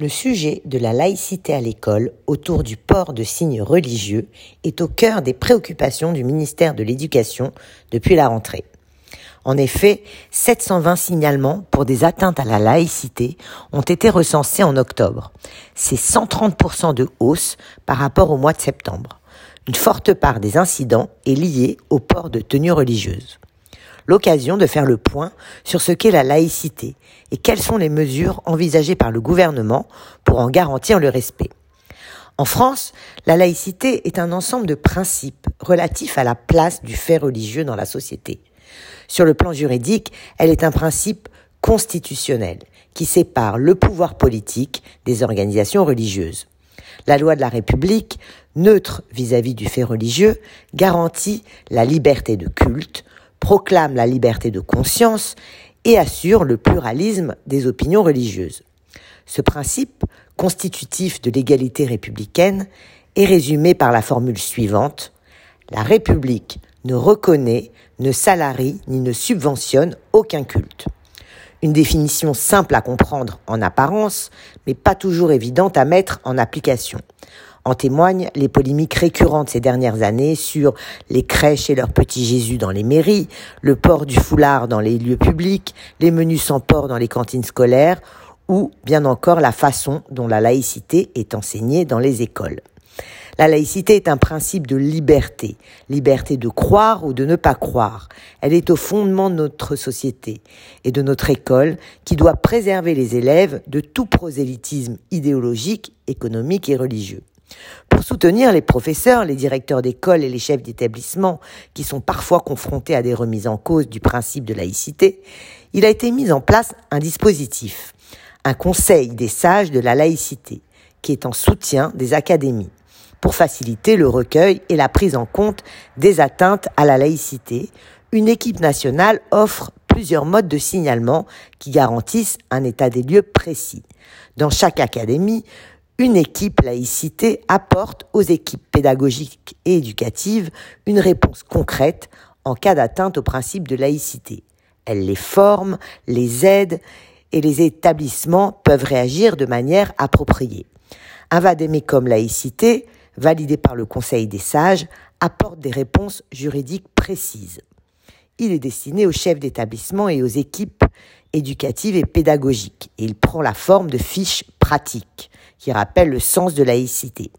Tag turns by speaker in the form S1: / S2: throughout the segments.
S1: Le sujet de la laïcité à l'école autour du port de signes religieux est au cœur des préoccupations du ministère de l'Éducation depuis la rentrée. En effet, 720 signalements pour des atteintes à la laïcité ont été recensés en octobre. C'est 130% de hausse par rapport au mois de septembre. Une forte part des incidents est liée au port de tenues religieuses l'occasion de faire le point sur ce qu'est la laïcité et quelles sont les mesures envisagées par le gouvernement pour en garantir le respect. En France, la laïcité est un ensemble de principes relatifs à la place du fait religieux dans la société. Sur le plan juridique, elle est un principe constitutionnel qui sépare le pouvoir politique des organisations religieuses. La loi de la République, neutre vis-à-vis -vis du fait religieux, garantit la liberté de culte, proclame la liberté de conscience et assure le pluralisme des opinions religieuses. Ce principe, constitutif de l'égalité républicaine, est résumé par la formule suivante La République ne reconnaît, ne salarie ni ne subventionne aucun culte. Une définition simple à comprendre en apparence, mais pas toujours évidente à mettre en application. En témoignent les polémiques récurrentes ces dernières années sur les crèches et leurs petits Jésus dans les mairies, le port du foulard dans les lieux publics, les menus sans port dans les cantines scolaires, ou bien encore la façon dont la laïcité est enseignée dans les écoles. La laïcité est un principe de liberté, liberté de croire ou de ne pas croire. Elle est au fondement de notre société et de notre école qui doit préserver les élèves de tout prosélytisme idéologique, économique et religieux. Pour soutenir les professeurs, les directeurs d'école et les chefs d'établissement qui sont parfois confrontés à des remises en cause du principe de laïcité, il a été mis en place un dispositif, un conseil des sages de la laïcité, qui est en soutien des académies, pour faciliter le recueil et la prise en compte des atteintes à la laïcité. Une équipe nationale offre plusieurs modes de signalement qui garantissent un état des lieux précis. Dans chaque académie, une équipe laïcité apporte aux équipes pédagogiques et éducatives une réponse concrète en cas d'atteinte au principe de laïcité. Elle les forme, les aide et les établissements peuvent réagir de manière appropriée. Un vadémécum laïcité, validé par le Conseil des sages, apporte des réponses juridiques précises. Il est destiné aux chefs d'établissement et aux équipes éducatives et pédagogiques. Et il prend la forme de fiches pratiques qui rappellent le sens de laïcité.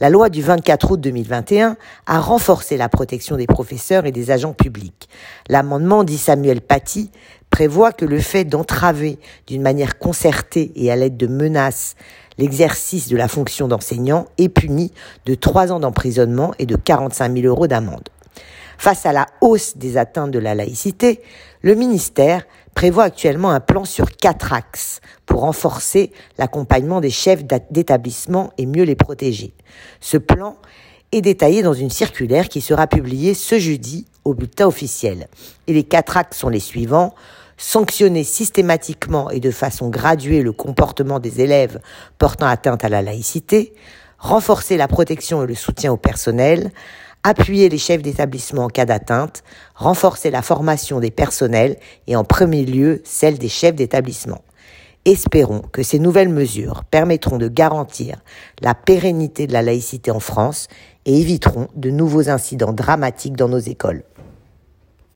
S1: La loi du 24 août 2021 a renforcé la protection des professeurs et des agents publics. L'amendement dit Samuel Paty prévoit que le fait d'entraver d'une manière concertée et à l'aide de menaces l'exercice de la fonction d'enseignant est puni de trois ans d'emprisonnement et de 45 000 euros d'amende. Face à la hausse des atteintes de la laïcité, le ministère prévoit actuellement un plan sur quatre axes pour renforcer l'accompagnement des chefs d'établissement et mieux les protéger. Ce plan est détaillé dans une circulaire qui sera publiée ce jeudi au bulletin officiel. Et les quatre axes sont les suivants sanctionner systématiquement et de façon graduée le comportement des élèves portant atteinte à la laïcité, renforcer la protection et le soutien au personnel, appuyer les chefs d'établissement en cas d'atteinte, renforcer la formation des personnels et en premier lieu celle des chefs d'établissement. Espérons que ces nouvelles mesures permettront de garantir la pérennité de la laïcité en France et éviteront de nouveaux incidents dramatiques dans nos écoles.